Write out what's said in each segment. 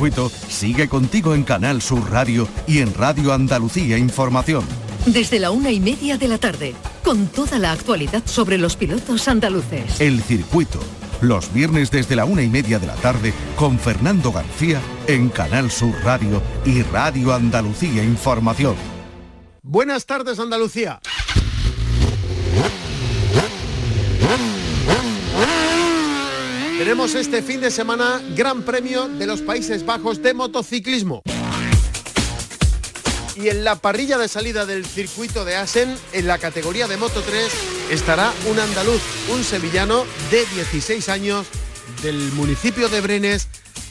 circuito sigue contigo en Canal Sur Radio y en Radio Andalucía Información. Desde la una y media de la tarde, con toda la actualidad sobre los pilotos andaluces. El circuito, los viernes desde la una y media de la tarde, con Fernando García en Canal Sur Radio y Radio Andalucía Información. Buenas tardes Andalucía. Tenemos este fin de semana Gran Premio de los Países Bajos de motociclismo. Y en la parrilla de salida del circuito de Asen, en la categoría de Moto 3, estará un andaluz, un sevillano de 16 años del municipio de Brenes,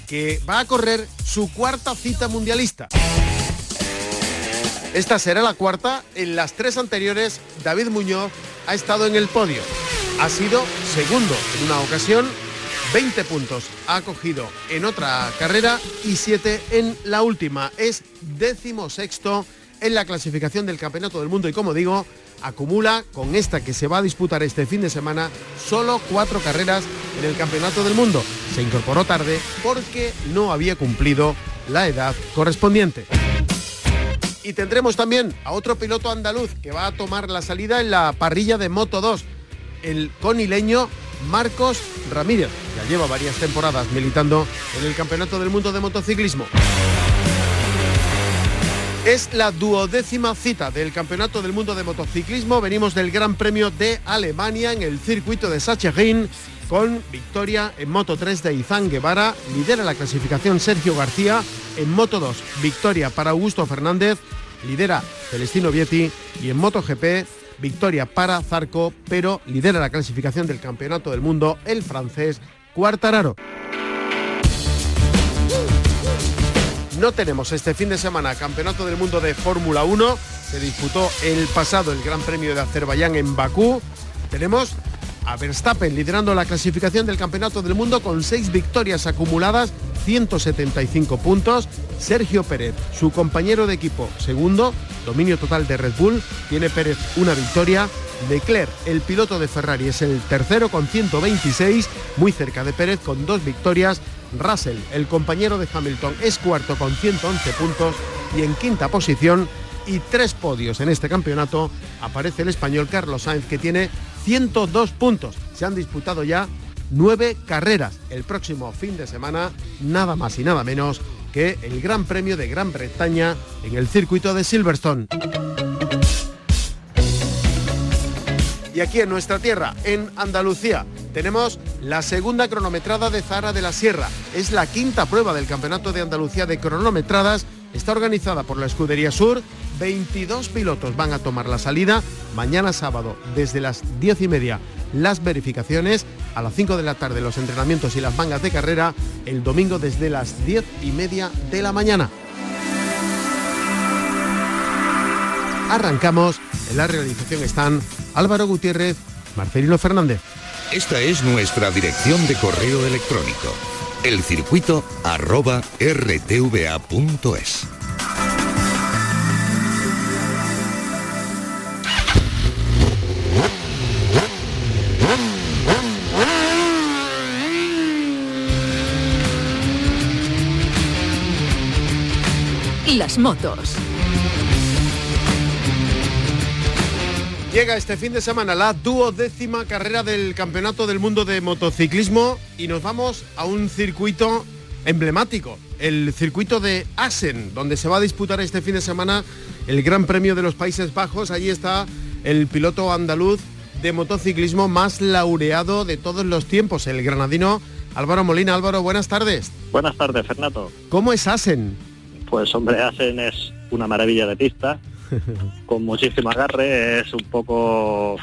que va a correr su cuarta cita mundialista. Esta será la cuarta. En las tres anteriores, David Muñoz ha estado en el podio. Ha sido segundo en una ocasión 20 puntos ha cogido en otra carrera y 7 en la última. Es décimo sexto en la clasificación del Campeonato del Mundo y como digo, acumula con esta que se va a disputar este fin de semana solo cuatro carreras en el Campeonato del Mundo. Se incorporó tarde porque no había cumplido la edad correspondiente. Y tendremos también a otro piloto andaluz que va a tomar la salida en la parrilla de Moto 2, el conileño Marcos Ramírez. Ya lleva varias temporadas militando en el Campeonato del Mundo de Motociclismo. Es la duodécima cita del Campeonato del Mundo de Motociclismo. Venimos del Gran Premio de Alemania en el circuito de Sachsenring con victoria en Moto 3 de Izán Guevara. Lidera la clasificación Sergio García. En Moto 2, victoria para Augusto Fernández. Lidera Celestino Vietti. Y en Moto GP, victoria para Zarco, pero lidera la clasificación del Campeonato del Mundo el francés Cuartararo. No tenemos este fin de semana Campeonato del Mundo de Fórmula 1. Se disputó el pasado el Gran Premio de Azerbaiyán en Bakú. Tenemos a Verstappen liderando la clasificación del Campeonato del Mundo con seis victorias acumuladas, 175 puntos. Sergio Pérez, su compañero de equipo, segundo, dominio total de Red Bull. Tiene Pérez una victoria. Leclerc, el piloto de Ferrari, es el tercero con 126, muy cerca de Pérez con dos victorias. Russell, el compañero de Hamilton, es cuarto con 111 puntos y en quinta posición y tres podios en este campeonato aparece el español Carlos Sainz que tiene 102 puntos. Se han disputado ya nueve carreras. El próximo fin de semana, nada más y nada menos que el Gran Premio de Gran Bretaña en el circuito de Silverstone. Y aquí en nuestra tierra, en Andalucía, tenemos la segunda cronometrada de Zara de la Sierra. Es la quinta prueba del Campeonato de Andalucía de cronometradas. Está organizada por la Escudería Sur. 22 pilotos van a tomar la salida. Mañana sábado, desde las 10 y media, las verificaciones. A las 5 de la tarde, los entrenamientos y las mangas de carrera. El domingo, desde las 10 y media de la mañana. Arrancamos. En la realización están Álvaro Gutiérrez, Marcelino Fernández. Esta es nuestra dirección de correo electrónico, elcircuito Las motos. Llega este fin de semana la duodécima carrera del Campeonato del Mundo de Motociclismo y nos vamos a un circuito emblemático, el circuito de Assen, donde se va a disputar este fin de semana el Gran Premio de los Países Bajos. Allí está el piloto andaluz de motociclismo más laureado de todos los tiempos, el granadino Álvaro Molina. Álvaro, buenas tardes. Buenas tardes, Fernando. ¿Cómo es Assen? Pues hombre, Assen es una maravilla de pista con muchísimo agarre, es un poco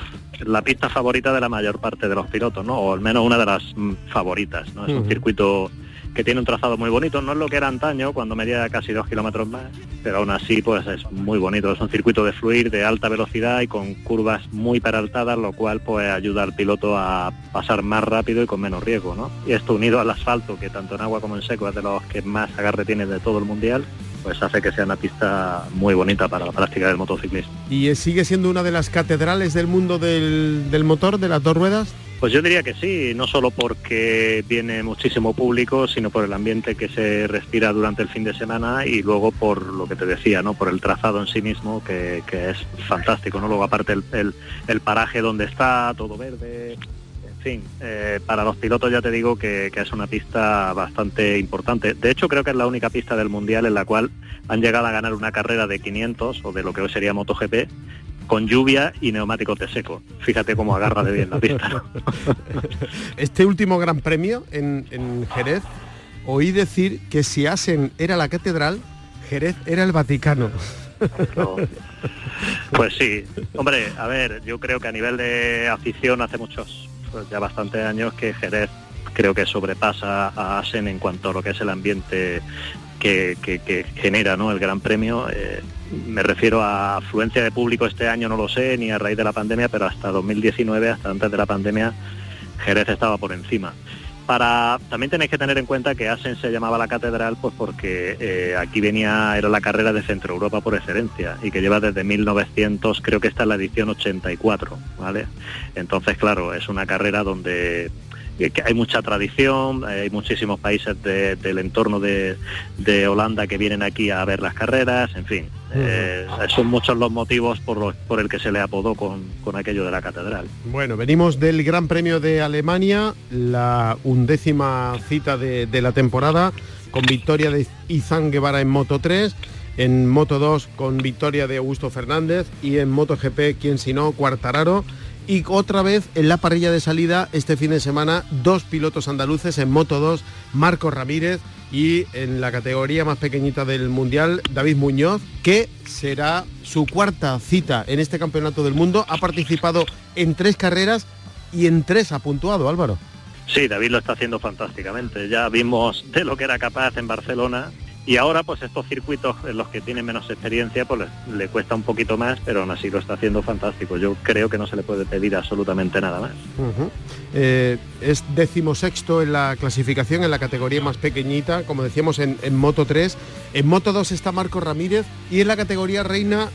la pista favorita de la mayor parte de los pilotos, ¿no? O al menos una de las mm, favoritas, ¿no? Es un circuito que tiene un trazado muy bonito, no es lo que era antaño, cuando medía casi dos kilómetros más, pero aún así pues es muy bonito, es un circuito de fluir de alta velocidad y con curvas muy peraltadas, lo cual pues ayuda al piloto a pasar más rápido y con menos riesgo, ¿no? Y esto unido al asfalto, que tanto en agua como en seco es de los que más agarre tiene de todo el mundial, pues hace que sea una pista muy bonita para la práctica del motociclismo. ¿Y sigue siendo una de las catedrales del mundo del, del motor, de las dos ruedas? Pues yo diría que sí, no solo porque viene muchísimo público, sino por el ambiente que se respira durante el fin de semana y luego por lo que te decía, ¿no? Por el trazado en sí mismo, que, es fantástico, ¿no? Luego aparte el, el, paraje donde está, todo verde, en fin, eh, para los pilotos ya te digo que, que, es una pista bastante importante. De hecho, creo que es la única pista del Mundial en la cual han llegado a ganar una carrera de 500 o de lo que hoy sería MotoGP con lluvia y neumáticos de seco. Fíjate cómo agarra de bien la pista. este último Gran Premio en, Jerez, oí decir que si Asen era la catedral, Jerez era el Vaticano. Pues sí, hombre, a ver, yo creo que a nivel de afición hace muchos, pues ya bastantes años que Jerez creo que sobrepasa a Asen en cuanto a lo que es el ambiente que, genera ¿no? el Gran Premio. Eh, me refiero a afluencia de público este año, no lo sé, ni a raíz de la pandemia, pero hasta 2019, hasta antes de la pandemia, Jerez estaba por encima. Para, también tenéis que tener en cuenta que Asen se llamaba la catedral pues porque eh, aquí venía, era la carrera de Centro Europa por excelencia y que lleva desde 1900, creo que esta es la edición 84, ¿vale? Entonces, claro, es una carrera donde que hay mucha tradición, hay muchísimos países del entorno de, Holanda que vienen aquí a ver las carreras, en fin, eh, son muchos los motivos por, por el que se le apodó con, aquello de la catedral. Bueno, venimos del Gran Premio de Alemania, la undécima cita de, de la temporada, con victoria de Izan Guevara en Moto 3 en Moto 2 con victoria de Augusto Fernández y en Moto GP, quien si no, Cuartararo. Y otra vez en la parrilla de salida este fin de semana, dos pilotos andaluces en Moto 2, Marcos Ramírez y en la categoría más pequeñita del Mundial, David Muñoz, que será su cuarta cita en este Campeonato del Mundo. Ha participado en tres carreras y en tres ha puntuado, Álvaro. Sí, David lo está haciendo fantásticamente. Ya vimos de lo que era capaz en Barcelona y ahora pues estos circuitos en los que tiene menos experiencia pues le, cuesta un poquito más, pero aún así lo está haciendo fantástico. Yo creo que no se le puede pedir absolutamente nada más. Eh, es decimosexto en la clasificación, en la categoría más pequeñita, como decíamos en, en Moto 3. En Moto 2 está Marco Ramírez y en la categoría reina,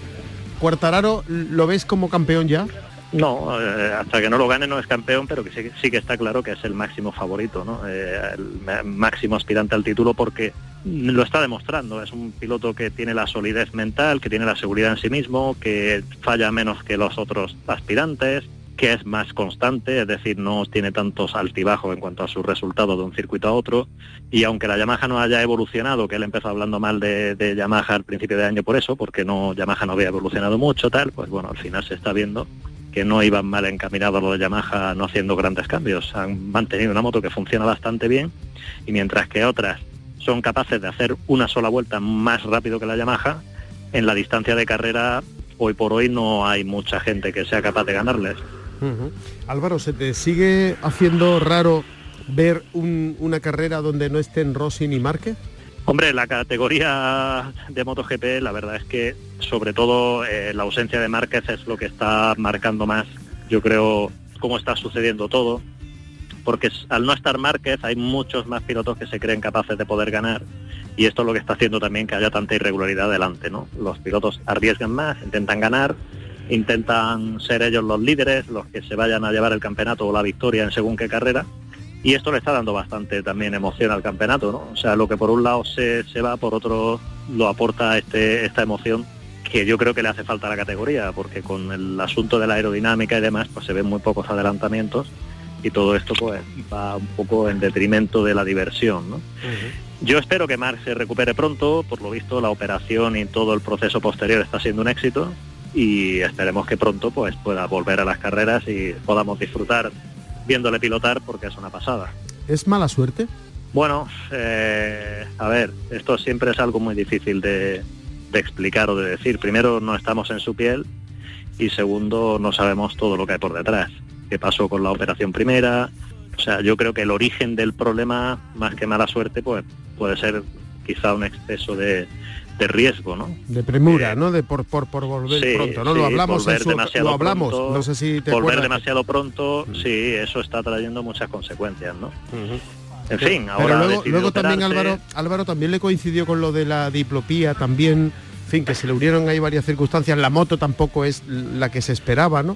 Cuartararo, ¿lo ves como campeón ya? No, eh, hasta que no lo gane no es campeón, pero que sí, que está claro que es el máximo favorito, ¿no? Eh, el máximo aspirante al título porque lo está demostrando. Es un piloto que tiene la solidez mental, que tiene la seguridad en sí mismo, que falla menos que los otros aspirantes, que es más constante, es decir, no tiene tantos altibajos en cuanto a sus resultados de un circuito a otro. Y aunque la Yamaha no haya evolucionado, que él empezó hablando mal de, de Yamaha al principio de año por eso, porque no Yamaha no había evolucionado mucho, tal, pues bueno, al final se está viendo que no iban mal encaminados los de Yamaha no haciendo grandes cambios. Han mantenido una moto que funciona bastante bien y mientras que otras son capaces de hacer una sola vuelta más rápido que la Yamaha, en la distancia de carrera hoy por hoy no hay mucha gente que sea capaz de ganarles. Álvaro, ¿se te sigue haciendo raro ver una carrera donde no estén Rossi ni Márquez? Hombre, la categoría de MotoGP, la verdad es que sobre todo eh, la ausencia de Márquez es lo que está marcando más, yo creo, cómo está sucediendo todo, porque al no estar Márquez hay muchos más pilotos que se creen capaces de poder ganar y esto es lo que está haciendo también que haya tanta irregularidad delante, ¿no? Los pilotos arriesgan más, intentan ganar, intentan ser ellos los líderes, los que se vayan a llevar el campeonato o la victoria en según qué carrera y esto le está dando bastante también emoción al campeonato, ¿no? O sea, lo que por un lado se, se va, por otro lo aporta este, esta emoción que yo creo que le hace falta a la categoría, porque con el asunto de la aerodinámica y demás, pues se ven muy pocos adelantamientos y todo esto pues va un poco en detrimento de la diversión, ¿no? Yo espero que Marc se recupere pronto, por lo visto la operación y todo el proceso posterior está siendo un éxito y esperemos que pronto pues pueda volver a las carreras y podamos disfrutar viéndole pilotar porque es una pasada. ¿Es mala suerte? Bueno, eh, a ver, esto siempre es algo muy difícil de, explicar o de decir. Primero, no estamos en su piel y segundo, no sabemos todo lo que hay por detrás. ¿Qué pasó con la operación primera? O sea, yo creo que el origen del problema, más que mala suerte, pues puede ser quizá un exceso de, de riesgo, ¿no? De premura, eh, ¿no? De por, por, por volver pronto, ¿no? lo hablamos, lo hablamos, no sé si te Volver demasiado pronto, mm. sí, eso está trayendo muchas consecuencias, ¿no? En fin, ahora luego, luego también Álvaro, Álvaro también le coincidió con lo de la diplopía, también, en fin, que se le unieron ahí varias circunstancias, la moto tampoco es la que se esperaba, ¿no?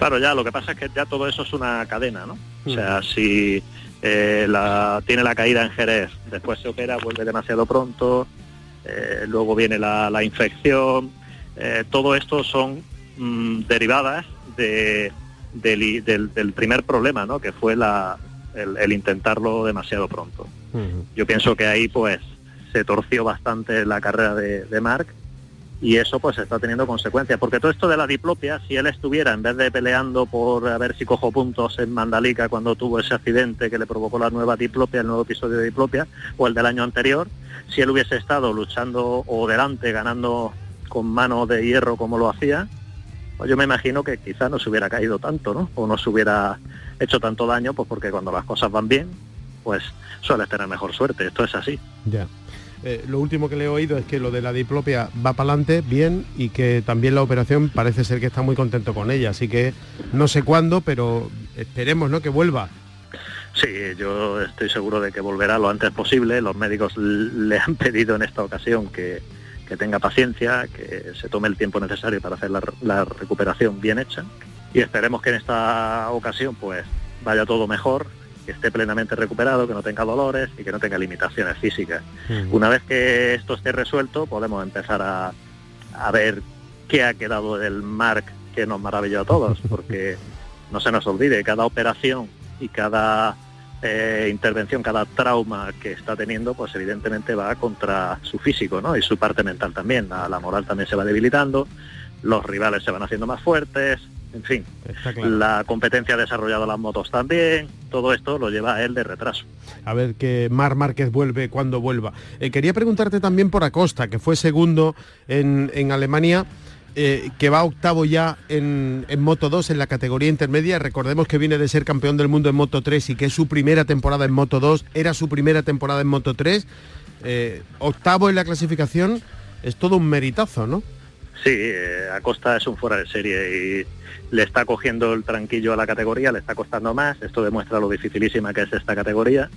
Claro, ya lo que pasa es que ya todo eso es una cadena, ¿no? O sea, si eh, la, tiene la caída en Jerez, después se opera, vuelve demasiado pronto, eh, luego viene la, infección, eh, todo esto son mm, derivadas de, del, primer problema, ¿no? Que fue la, el, intentarlo demasiado pronto. Yo pienso que ahí pues se torció bastante la carrera de, de Mark y eso pues está teniendo consecuencias, porque todo esto de la diplopia, si él estuviera en vez de peleando por a ver si cojo puntos en Mandalika cuando tuvo ese accidente que le provocó la nueva diplopia, el nuevo episodio de diplopia, o el del año anterior, si él hubiese estado luchando o delante, ganando con mano de hierro como lo hacía, pues yo me imagino que quizá no se hubiera caído tanto, ¿no? O no se hubiera hecho tanto daño, pues porque cuando las cosas van bien, pues suele tener mejor suerte, esto es así. Ya. Eh, lo último que le he oído es que lo de la diplopia va para adelante bien y que también la operación parece ser que está muy contento con ella, así que no sé cuándo, pero esperemos ¿no? que vuelva. Sí, yo estoy seguro de que volverá lo antes posible. Los médicos le han pedido en esta ocasión que, tenga paciencia, que se tome el tiempo necesario para hacer la, la recuperación bien hecha. Y esperemos que en esta ocasión pues vaya todo mejor que esté plenamente recuperado, que no tenga dolores y que no tenga limitaciones físicas. Una vez que esto esté resuelto, podemos empezar a, ver qué ha quedado del Mark que nos maravilló a todos, porque no se nos olvide, cada operación y cada eh, intervención, cada trauma que está teniendo, pues evidentemente va contra su físico, ¿no? Y su parte mental también. la moral también se va debilitando, los rivales se van haciendo más fuertes, en fin, la competencia ha desarrollado las motos también, todo esto lo lleva a él de retraso. A ver que Mar Márquez vuelve cuando vuelva. Eh, quería preguntarte también por Acosta, que fue segundo en, Alemania. Eh, que va octavo ya en, Moto 2 en la categoría intermedia. Recordemos que viene de ser campeón del mundo en Moto 3 y que es su primera temporada en Moto 2, era su primera temporada en Moto 3. Eh, octavo en la clasificación, es todo un meritazo, ¿no? Sí, Acosta es un fuera de serie y le está cogiendo el tranquillo a la categoría, le está costando más, esto demuestra lo dificilísima que es esta categoría.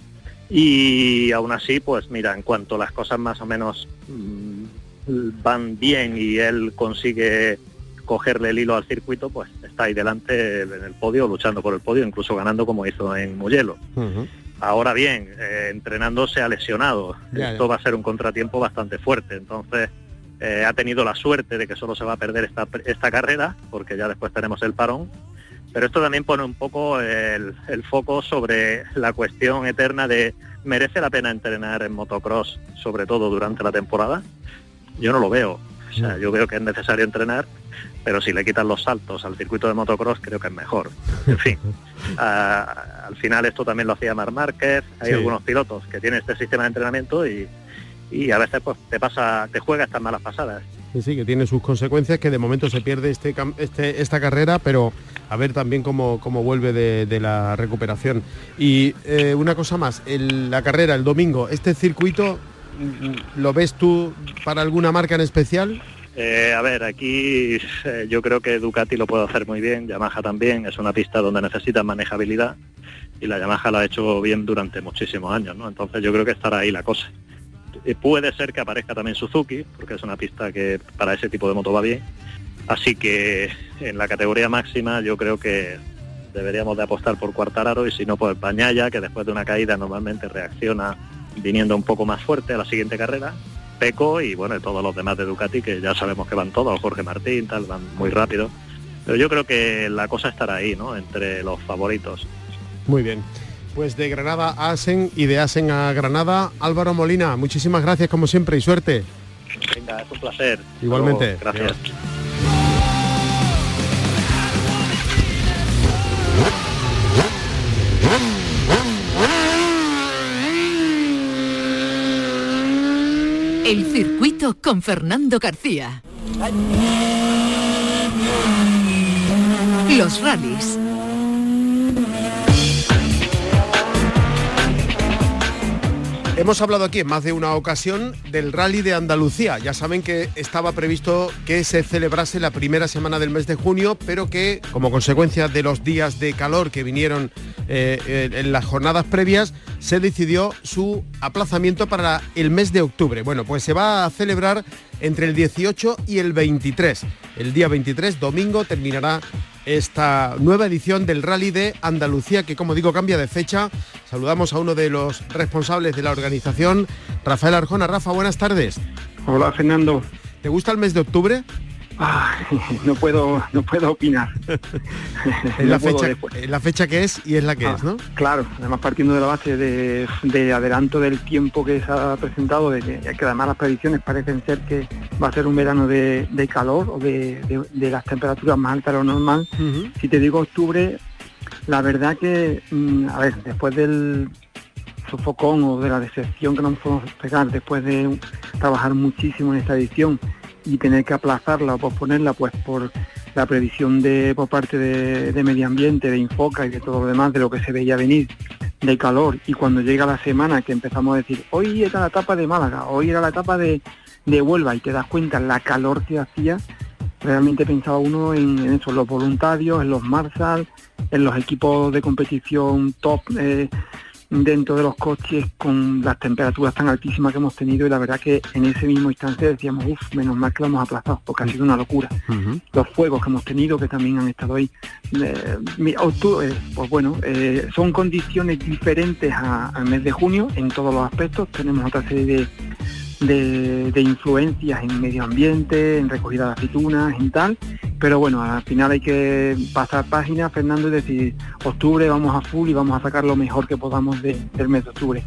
Y aún así, pues mira, en cuanto las cosas más o menos mm, van bien y él consigue cogerle el hilo al circuito, pues está ahí delante en el podio, luchando por el podio, incluso ganando como hizo en Mugello. Ahora bien, eh, entrenando se ha lesionado. Esto va a ser un contratiempo bastante fuerte. Entonces, eh, ha tenido la suerte de que solo se va a perder esta, esta carrera, porque ya después tenemos el parón. Pero esto también pone un poco el, foco sobre la cuestión eterna de ¿merece la pena entrenar en motocross, sobre todo durante la temporada? Yo no lo veo. O sea, yo veo que es necesario entrenar, pero si le quitan los saltos al circuito de motocross, creo que es mejor. En fin, al final esto también lo hacía Mar Márquez. Hay algunos pilotos que tienen este sistema de entrenamiento y, y a veces pues te pasa, te juega estas malas pasadas. Sí, sí, que tiene sus consecuencias, que de momento se pierde este, este esta carrera, pero a ver también cómo, cómo vuelve de, la recuperación. Y eh, una cosa más, la carrera el domingo, ¿este circuito mm, lo ves tú para alguna marca en especial? Eh, a ver, aquí eh, yo creo que Ducati lo puede hacer muy bien, Yamaha también, es una pista donde necesita manejabilidad y la Yamaha lo ha hecho bien durante muchísimos años, ¿no? Entonces yo creo que estará ahí la cosa. Eh, puede ser que aparezca también Suzuki, porque es una pista que para ese tipo de moto va bien. Así que en la categoría máxima yo creo que deberíamos de apostar por Cuartararo y si no pues Bañaya, que después de una caída normalmente reacciona viniendo un poco más fuerte a la siguiente carrera. Peco y bueno, todos los demás de Ducati que ya sabemos que van todos, Jorge Martín, tal, van muy rápido. Pero yo creo que la cosa estará ahí, ¿no? Entre los favoritos. Muy bien. Pues de Granada a Asen y de Asen a Granada, Álvaro Molina, muchísimas gracias como siempre y suerte. Venga, es un placer. Igualmente. gracias. El circuito con Fernando García. Los rallies Hemos hablado aquí en más de una ocasión del rally de Andalucía. Ya saben que estaba previsto que se celebrase la primera semana del mes de junio, pero que como consecuencia de los días de calor que vinieron eh, en las jornadas previas, se decidió su aplazamiento para el mes de octubre. Bueno, pues se va a celebrar entre el 18 y el 23. El día 23, domingo, terminará esta nueva edición del Rally de Andalucía, que como digo cambia de fecha. Saludamos a uno de los responsables de la organización, Rafael Arjona. Rafa, buenas tardes. Hola Fernando. ¿Te gusta el mes de octubre? No puedo no puedo opinar. la fecha, la fecha que es y es la que ah, es, ¿no? Claro, además partiendo de la base de, adelanto del tiempo que se ha presentado, de que, además las predicciones parecen ser que va a ser un verano de, calor o de, las temperaturas más altas de lo normal. Si te digo octubre, la verdad que, mm, a ver, después del sofocón o de la decepción que nos podemos pegar después de trabajar muchísimo en esta edición y tener que aplazarla o posponerla pues por la previsión de por parte de, medio ambiente, de Infoca y de todo lo demás de lo que se veía venir de calor. Y cuando llega la semana que empezamos a decir hoy era la etapa de Málaga, hoy era la etapa de, de Huelva y te das cuenta la calor que hacía, realmente pensaba uno en, eso, en los voluntarios, en los Marshall, en los equipos de competición top eh, dentro de los coches con las temperaturas tan altísimas que hemos tenido y la verdad que en ese mismo instante decíamos, uff, menos mal que lo hemos aplazado, porque ha sido una locura. Los fuegos que hemos tenido, que también han estado ahí, eh, eh, pues bueno, eh, son condiciones diferentes al mes de junio en todos los aspectos. Tenemos otra serie de, de, influencias en medio ambiente, en recogida de aceitunas, en tal. Pero bueno, al final hay que pasar página, Fernando, y decir, octubre vamos a full y vamos a sacar lo mejor que podamos del mes de octubre.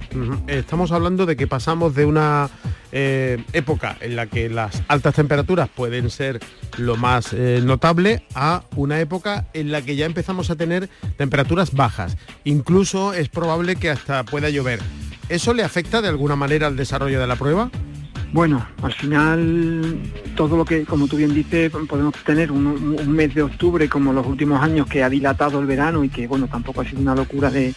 Estamos hablando de que pasamos de una eh, época en la que las altas temperaturas pueden ser lo más eh, notable a una época en la que ya empezamos a tener temperaturas bajas. Incluso es probable que hasta pueda llover. ¿Eso le afecta de alguna manera al desarrollo de la prueba? Bueno, al final todo lo que, como tú bien dices, podemos tener un, mes de octubre como los últimos años que ha dilatado el verano y que, bueno, tampoco ha sido una locura de,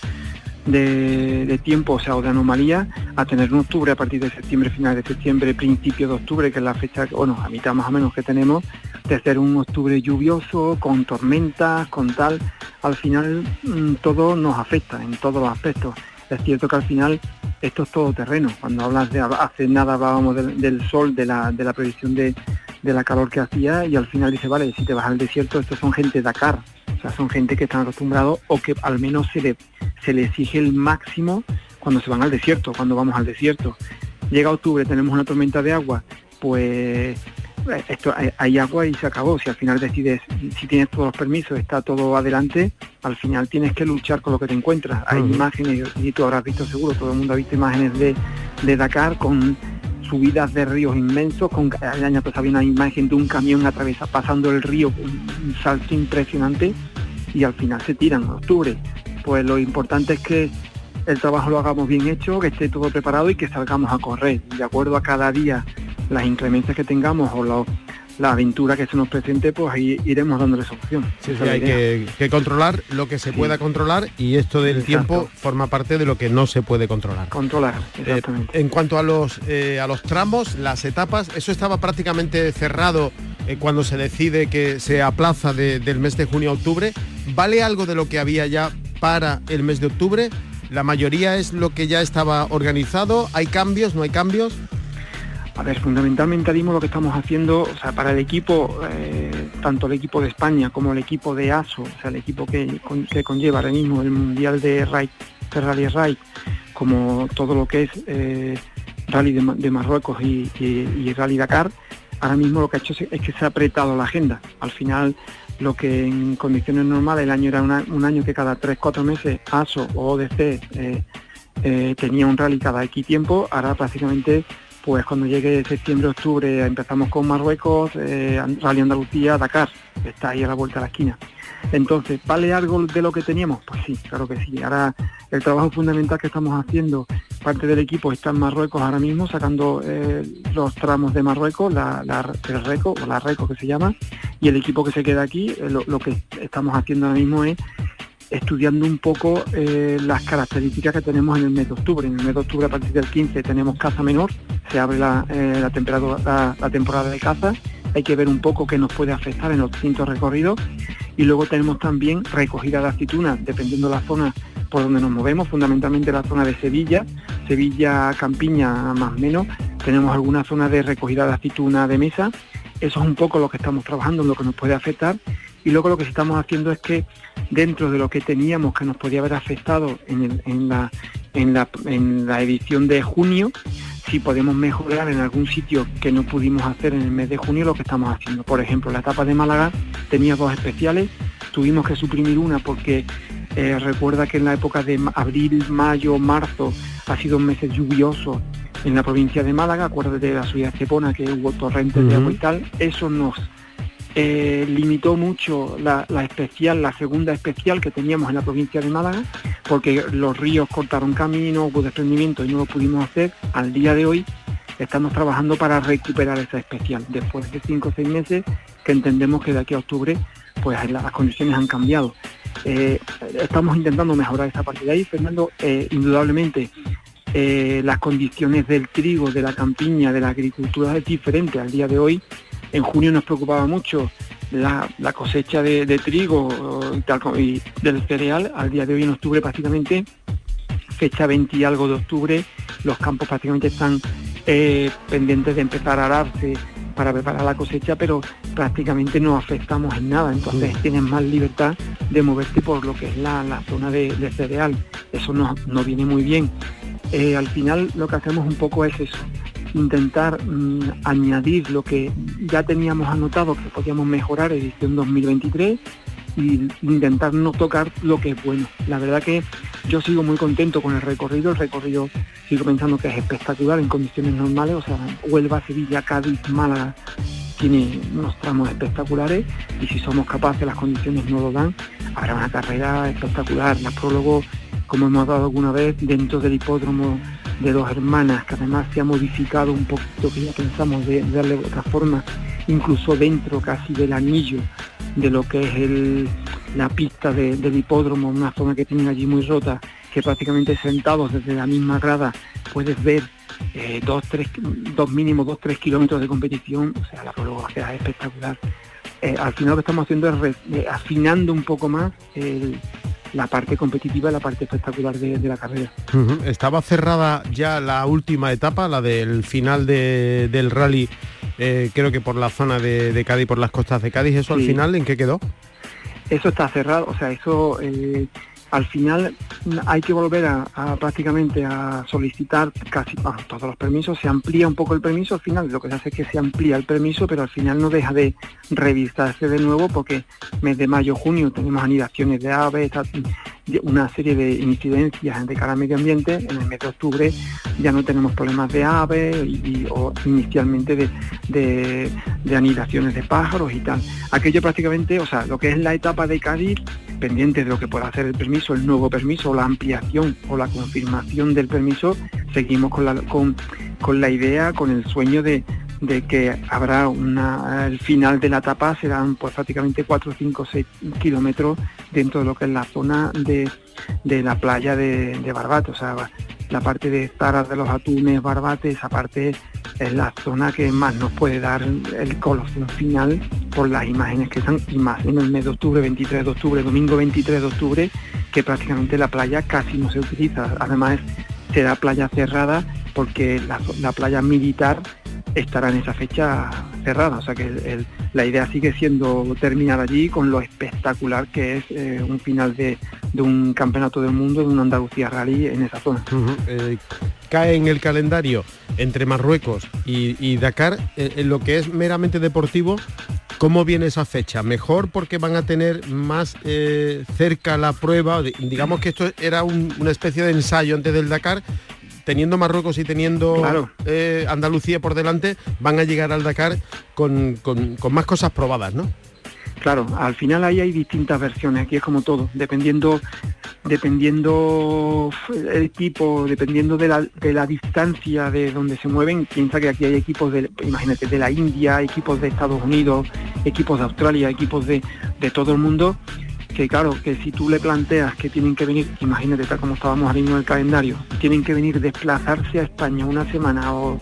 tiempo, o sea, o de anomalía, a tener un octubre a partir de septiembre, final de septiembre, principio de octubre, que es la fecha, bueno, a mitad más o menos que tenemos, de ser un octubre lluvioso, con tormentas, con tal, al final mm, todo nos afecta en todos los aspectos. Es cierto que al final esto es todo terreno. Cuando hablas de hace nada hablábamos del, sol, de la, de la previsión de, la calor que hacía y al final dice, vale, si te vas al desierto, estos son gente de Dakar. O sea, son gente que están acostumbrados o que al menos se le, se le exige el máximo cuando se van al desierto, cuando vamos al desierto. Llega octubre, tenemos una tormenta de agua, pues esto hay agua y se acabó. Si al final decides, si tienes todos los permisos, está todo adelante, al final tienes que luchar con lo que te encuentras. Hay imágenes, y tú habrás visto seguro, todo el mundo ha visto imágenes de, de Dakar con subidas de ríos inmensos, con el año pasado había una imagen de un camión atravesa, pasando el río, un salto impresionante, y al final se tiran en octubre. Pues lo importante es que el trabajo lo hagamos bien hecho, que esté todo preparado y que salgamos a correr, de acuerdo a cada día las inclemencias que tengamos o la aventura que se nos presente, pues ahí iremos dándole solución. Sí, hay que, controlar lo que se pueda controlar y esto del tiempo forma parte de lo que no se puede controlar. Controlar, eh, exactamente. en cuanto a los, eh, a los tramos, las etapas, eso estaba prácticamente cerrado eh, cuando se decide que se aplaza del mes de junio a octubre. ¿Vale algo de lo que había ya para el mes de octubre? ¿La mayoría es lo que ya estaba organizado? ¿Hay cambios? ¿No hay cambios? A ver, fundamentalmente mismo lo que estamos haciendo, o sea, para el equipo, eh, tanto el equipo de España como el equipo de ASO, o sea, el equipo que, conlleva ahora mismo el Mundial de, Rally, Rally Ride, como todo lo que es eh, Rally de, Marruecos y, Rally Dakar, ahora mismo lo que ha hecho es que se ha apretado la agenda. Al final, lo que en condiciones normales el año era un año que cada 3-4 meses ASO o ODC eh, tenía un rally cada X tiempo, ahora prácticamente pues cuando llegue septiembre-octubre empezamos con Marruecos, eh, Rally Andalucía, Dakar, está ahí a la vuelta de la esquina. Entonces, ¿vale algo de lo que teníamos? Pues sí, claro que sí. Ahora el trabajo fundamental que estamos haciendo, parte del equipo está en Marruecos ahora mismo, sacando eh, los tramos de Marruecos, la, el RECO, o la RECO que se llama, y el equipo que se queda aquí, eh, lo que estamos haciendo ahora mismo es estudiando un poco eh, las características que tenemos en el mes de octubre. En el mes de octubre a partir del 15 tenemos caza menor, se abre la, eh, la, temporada de caza, hay que ver un poco qué nos puede afectar en los distintos recorridos. Y luego tenemos también recogida de aceitunas, dependiendo de la zona por donde nos movemos, fundamentalmente la zona de Sevilla, Sevilla, Campiña más o menos, tenemos alguna zona de recogida de aceituna de mesa, eso es un poco lo que estamos trabajando, lo que nos puede afectar Y luego lo que estamos haciendo es que dentro de lo que teníamos que nos podía haber afectado en, la, en, la, en la edición de junio, si podemos mejorar en algún sitio que no pudimos hacer en el mes de junio, lo que estamos haciendo. Por ejemplo, la etapa de Málaga tenía dos especiales, tuvimos que suprimir una porque eh, recuerda que en la época de abril, mayo, marzo ha sido un mes lluvioso en la provincia de Málaga, acuérdate de la ciudad de Cepona que hubo torrentes de agua y tal, eso nos eh, limitó mucho la, especial, la segunda especial que teníamos en la provincia de Málaga, porque los ríos cortaron camino, hubo desprendimiento y no lo pudimos hacer. Al día de hoy estamos trabajando para recuperar esa especial, después de cinco o seis meses que entendemos que de aquí a octubre pues las condiciones han cambiado. Eh, estamos intentando mejorar esa parte de ahí, Fernando, eh, indudablemente las condiciones del trigo, de la campiña, de la agricultura es diferente al día de hoy en junio nos preocupaba mucho la, cosecha de, trigo y, del cereal. Al día de hoy, en octubre, prácticamente, fecha 20 y algo de octubre, los campos prácticamente están eh, pendientes de empezar a ararse para preparar la cosecha, pero prácticamente no afectamos en nada. Entonces mm. tienes más libertad de moverte por lo que es la, zona de, cereal. Eso no, viene muy bien. Eh, al final lo que hacemos un poco es eso, intentar mm, añadir lo que ya teníamos anotado que podíamos mejorar edición 2023 y intentar no tocar lo que es bueno. La verdad que yo sigo muy contento con el recorrido, el recorrido sigo pensando que es espectacular en condiciones normales, o sea, Huelva, Sevilla, Cádiz, Málaga, tiene unos tramos espectaculares y si somos capaces, las condiciones no lo dan, habrá una carrera espectacular. La prólogo, como hemos dado alguna vez, dentro del hipódromo de dos hermanas, que además se ha modificado un poquito, que ya pensamos de, darle otra forma, incluso dentro casi del anillo de lo que es el, la pista del hipódromo, una zona que tienen allí muy rota, que prácticamente sentados desde la misma grada puedes ver eh, dos, tres, dos mínimos, dos, tres kilómetros de competición, o sea, la próloga es espectacular. Eh, al final lo que estamos haciendo es eh, afinando un poco más el, la parte competitiva, la parte espectacular de, la carrera. Estaba cerrada ya la última etapa, la del final del rally, eh, creo que por la zona de, Cádiz, por las costas de Cádiz, ¿eso al final en qué quedó? Eso está cerrado, o sea, eso eh, al final hay que volver a, prácticamente a solicitar casi todos los permisos, se amplía un poco el permiso, al final lo que se hace es que se amplía el permiso, pero al final no deja de revisarse de nuevo porque mes de mayo, junio tenemos anidaciones de aves, una serie de incidencias de cara al medio ambiente, en el mes de octubre ya no tenemos problemas de aves y, o inicialmente de, de, de anidaciones de pájaros y tal. Aquello prácticamente, o sea, lo que es la etapa de Cádiz pendiente de lo que pueda hacer el permiso, el nuevo permiso, la ampliación o la confirmación del permiso, seguimos con la, con, con la idea, con el sueño de, que habrá una, el final de la etapa serán pues prácticamente 4, 5, 6 kilómetros dentro de lo que es la zona de, la playa de, de Barbate, o sea, la parte de Taras de los Atunes, Barbate, esa parte es la zona que más nos puede dar el colofón final por las imágenes que están y más en el mes de octubre, 23 de octubre, domingo 23 de octubre, que prácticamente la playa casi no se utiliza. Además será playa cerrada porque la, playa militar estará en esa fecha cerrada. O sea que la idea sigue siendo terminar allí con lo espectacular que es eh, un final de, un campeonato del mundo, de un Andalucía Rally en esa zona cae en el calendario entre Marruecos y, Dakar, eh, en lo que es meramente deportivo, ¿cómo viene esa fecha? ¿Mejor porque van a tener más eh, cerca la prueba? Digamos que esto era una especie de ensayo antes del Dakar, teniendo Marruecos y teniendo eh, Andalucía por delante, van a llegar al Dakar con, con, más cosas probadas, ¿no? Claro, al final ahí hay distintas versiones, aquí es como todo, dependiendo dependiendo el equipo, dependiendo de la, de la distancia de donde se mueven, piensa que aquí hay equipos de, imagínate, de la India, equipos de Estados Unidos, equipos de Australia, equipos de, de todo el mundo, que claro, que si tú le planteas que tienen que venir, imagínate tal como estábamos al en el calendario, tienen que venir desplazarse a España una semana o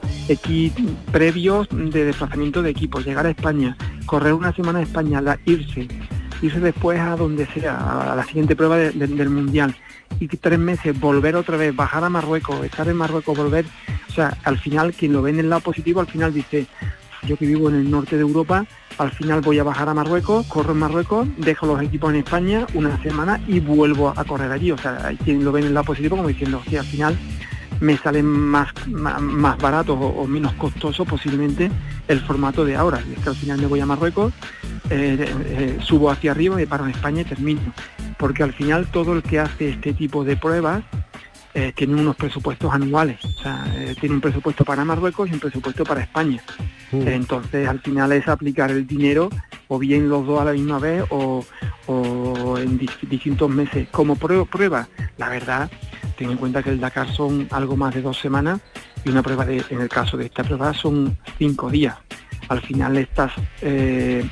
previos de desplazamiento de equipos, llegar a España, correr una semana a España, la, irse, irse después a donde sea, a la siguiente prueba del Mundial, y tres meses volver otra vez, bajar a Marruecos, estar en Marruecos, volver, o sea, al final quien lo ve en el lado positivo, al final dice, Yo que vivo en el norte de Europa, al final voy a bajar a Marruecos, corro en Marruecos, dejo los equipos en España una semana y vuelvo a correr allí. O sea, hay quien lo ven en la positivo como diciendo, que al final me sale más, más, barato o, menos costoso posiblemente el formato de ahora. Y es que al final me voy a Marruecos, eh, eh, subo hacia arriba, me paro en España y termino. Porque al final todo el que hace este tipo de pruebas eh, tiene unos presupuestos anuales. O sea, tiene un presupuesto para Marruecos y un presupuesto para España. Uh. Entonces al final es aplicar el dinero o bien los dos a la misma vez o, en distintos meses. Como prueba, la verdad ten en cuenta que el Dakar son algo más de dos semanas y una prueba de, en el caso de esta prueba son cinco días. Al final estás, eh,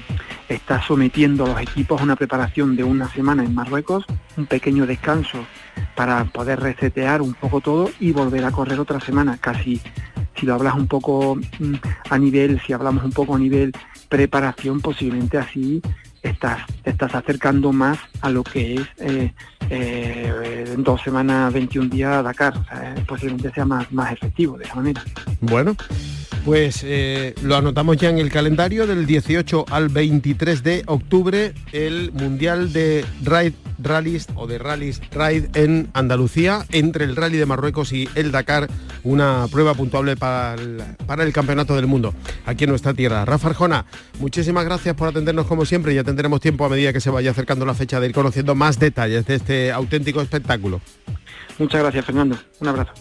estás sometiendo a los equipos a una preparación de una semana en Marruecos, un pequeño descanso para poder resetear un poco todo y volver a correr otra semana. Casi, si lo hablas un poco mm, a nivel, si hablamos un poco a nivel preparación, posiblemente así estás, estás acercando más a lo que es eh, eh, en dos semanas, 21 días Dakar. posiblemente sea más, más efectivo de esa manera. Bueno, pues eh, lo anotamos ya en el calendario del 18 al 23 de octubre, el Mundial de Ride Rallys o de Rallys Ride en Andalucía, entre el Rally de Marruecos y el Dakar, una prueba puntuable para el, para el Campeonato del Mundo aquí en nuestra tierra. Rafa Arjona, muchísimas gracias por atendernos como siempre, ya tendremos tiempo a medida que se vaya acercando la fecha de ir conociendo más detalles de este auténtico espectáculo. Muchas gracias Fernando, un abrazo.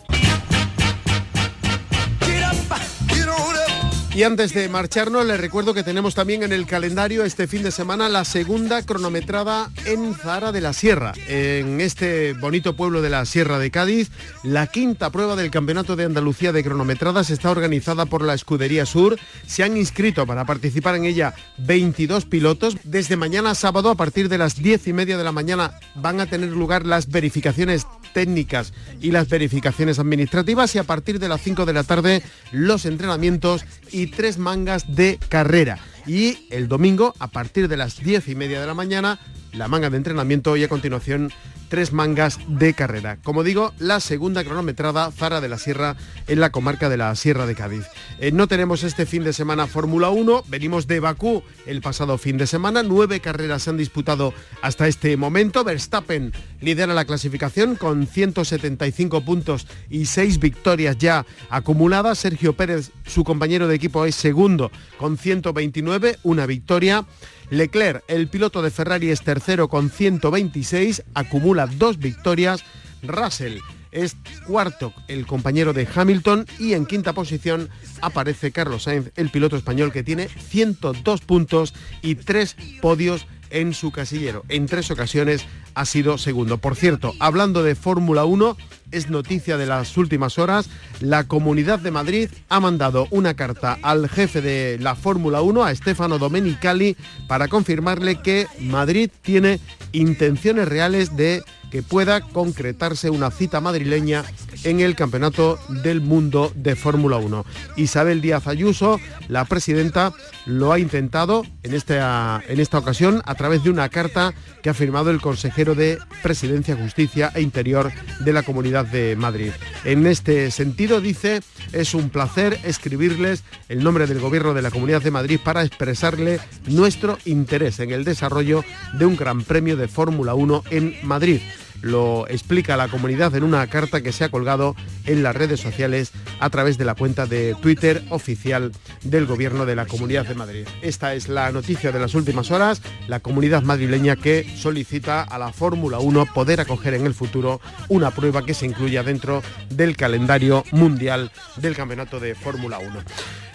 Y antes de marcharnos, les recuerdo que tenemos también en el calendario este fin de semana la segunda cronometrada en Zara de la Sierra, en este bonito pueblo de la Sierra de Cádiz. La quinta prueba del Campeonato de Andalucía de cronometradas está organizada por la Escudería Sur. Se han inscrito para participar en ella 22 pilotos. Desde mañana sábado, a partir de las 10 y media de la mañana, van a tener lugar las verificaciones técnicas y las verificaciones administrativas y a partir de las 5 de la tarde los entrenamientos y tres mangas de carrera. Y el domingo, a partir de las diez y media de la mañana, la manga de entrenamiento y a continuación tres mangas de carrera. Como digo, la segunda cronometrada Zara de la Sierra en la comarca de la Sierra de Cádiz. Eh, no tenemos este fin de semana Fórmula 1, venimos de Bakú el pasado fin de semana, nueve carreras se han disputado hasta este momento. Verstappen lidera la clasificación con 175 puntos y seis victorias ya acumuladas. Sergio Pérez, su compañero de equipo, es segundo con 129, una victoria. Leclerc, el piloto de Ferrari, es tercero con 126, acumula dos victorias. Russell es cuarto, el compañero de Hamilton, y en quinta posición aparece Carlos Sainz, el piloto español que tiene 102 puntos y tres podios en su casillero. En tres ocasiones ha sido segundo. Por cierto, hablando de Fórmula 1, es noticia de las últimas horas, la Comunidad de Madrid ha mandado una carta al jefe de la Fórmula 1, a Stefano Domenicali, para confirmarle que Madrid tiene intenciones reales de que pueda concretarse una cita madrileña en el Campeonato del Mundo de Fórmula 1. Isabel Díaz Ayuso, la presidenta, lo ha intentado en esta, en esta ocasión a través de una carta que ha firmado el consejero de Presidencia, Justicia e Interior de la Comunidad de Madrid. En este sentido, dice, es un placer escribirles el nombre del Gobierno de la Comunidad de Madrid para expresarle nuestro interés en el desarrollo de un Gran Premio de Fórmula 1 en Madrid lo explica la comunidad en una carta que se ha colgado en las redes sociales a través de la cuenta de Twitter oficial del Gobierno de la Comunidad de Madrid. Esta es la noticia de las últimas horas, la comunidad madrileña que solicita a la Fórmula 1 poder acoger en el futuro una prueba que se incluya dentro del calendario mundial del Campeonato de Fórmula 1.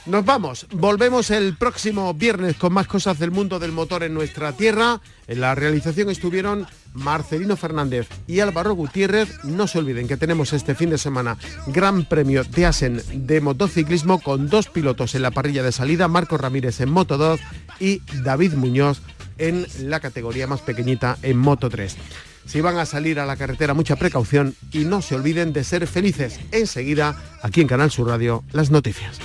Nos vamos, volvemos el próximo viernes con más cosas del mundo del motor en nuestra tierra. En la realización estuvieron Marcelino Fernández y Álvaro Gutiérrez. No se olviden que tenemos este fin de semana Gran Premio de Asen de motociclismo con dos pilotos en la parrilla de salida, Marco Ramírez en Moto 2 y David Muñoz en la categoría más pequeñita en Moto 3. Si van a salir a la carretera, mucha precaución y no se olviden de ser felices. Enseguida, aquí en Canal Sur Radio, las noticias.